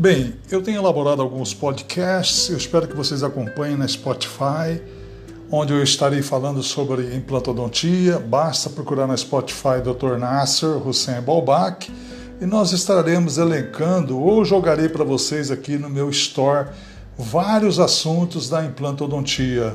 Bem, eu tenho elaborado alguns podcasts, eu espero que vocês acompanhem na Spotify, onde eu estarei falando sobre implantodontia. Basta procurar na Spotify Dr. Nasser Hussein Balbach e nós estaremos elencando ou jogarei para vocês aqui no meu store vários assuntos da implantodontia.